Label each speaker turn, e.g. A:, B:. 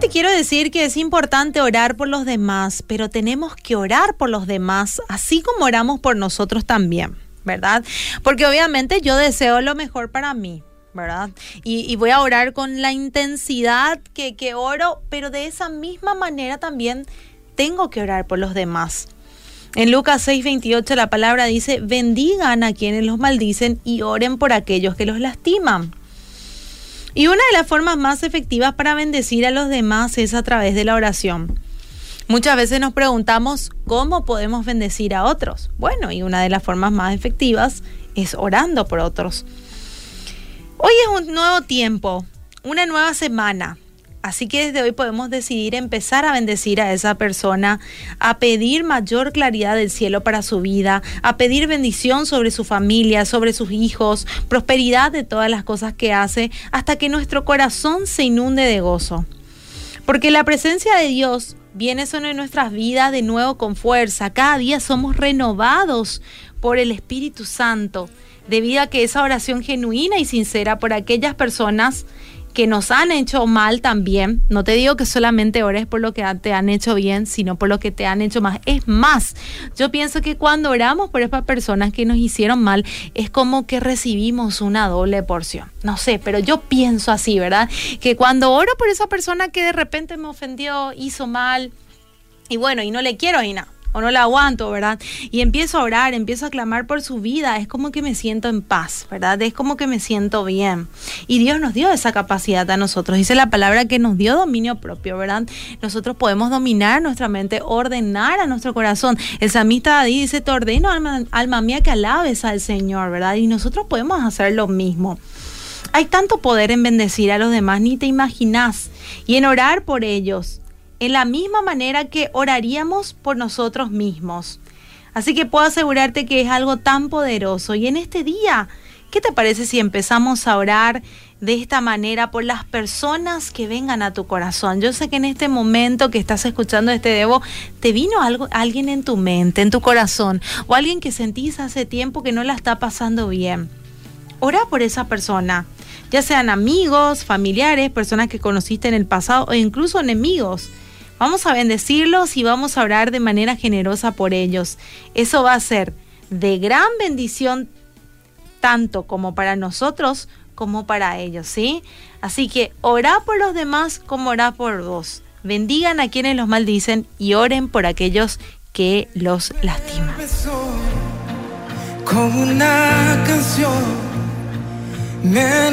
A: Te quiero decir que es importante orar por los demás, pero tenemos que orar por los demás, así como oramos por nosotros también, ¿verdad? Porque obviamente yo deseo lo mejor para mí, ¿verdad? Y, voy a orar con la intensidad que, que oro, pero de esa misma manera también tengo que orar por los demás. En Lucas 6:28 la palabra dice, bendigan a quienes los maldicen y oren por aquellos que los lastiman. Y una de las formas más efectivas para bendecir a los demás es a través de la oración. Muchas veces nos preguntamos cómo podemos bendecir a otros. Bueno, y una de las formas más efectivas es orando por otros. Hoy es un nuevo tiempo, una nueva semana. Así que desde hoy podemos decidir empezar a bendecir a esa persona, a pedir mayor claridad del cielo para su vida, a pedir bendición sobre su familia, sobre sus hijos, prosperidad de todas las cosas que hace, hasta que nuestro corazón se inunde de gozo. Porque la presencia de Dios viene sobre nuestras vidas de nuevo con fuerza. Cada día somos renovados por el Espíritu Santo, debido a que esa oración genuina y sincera por aquellas personas que nos han hecho mal también. No te digo que solamente ores por lo que te han hecho bien, sino por lo que te han hecho más. Es más, yo pienso que cuando oramos por esas personas que nos hicieron mal, es como que recibimos una doble porción. No sé, pero yo pienso así, ¿verdad? Que cuando oro por esa persona que de repente me ofendió, hizo mal, y bueno, y no le quiero y nada o no la aguanto, ¿verdad? Y empiezo a orar, empiezo a clamar por su vida, es como que me siento en paz, ¿verdad? Es como que me siento bien. Y Dios nos dio esa capacidad a nosotros, dice la palabra que nos dio dominio propio, ¿verdad? Nosotros podemos dominar nuestra mente, ordenar a nuestro corazón. El samista dice, te ordeno, alma, alma mía, que alabes al Señor, ¿verdad? Y nosotros podemos hacer lo mismo. Hay tanto poder en bendecir a los demás, ni te imaginas, y en orar por ellos en la misma manera que oraríamos por nosotros mismos. Así que puedo asegurarte que es algo tan poderoso. Y en este día, ¿qué te parece si empezamos a orar de esta manera por las personas que vengan a tu corazón? Yo sé que en este momento que estás escuchando este debo, te vino algo, alguien en tu mente, en tu corazón, o alguien que sentís hace tiempo que no la está pasando bien. Ora por esa persona, ya sean amigos, familiares, personas que conociste en el pasado o incluso enemigos. Vamos a bendecirlos y vamos a orar de manera generosa por ellos. Eso va a ser de gran bendición tanto como para nosotros como para ellos, ¿sí? Así que orá por los demás como orá por vos. Bendigan a quienes los maldicen y oren por aquellos que los lastiman.
B: Como una canción, de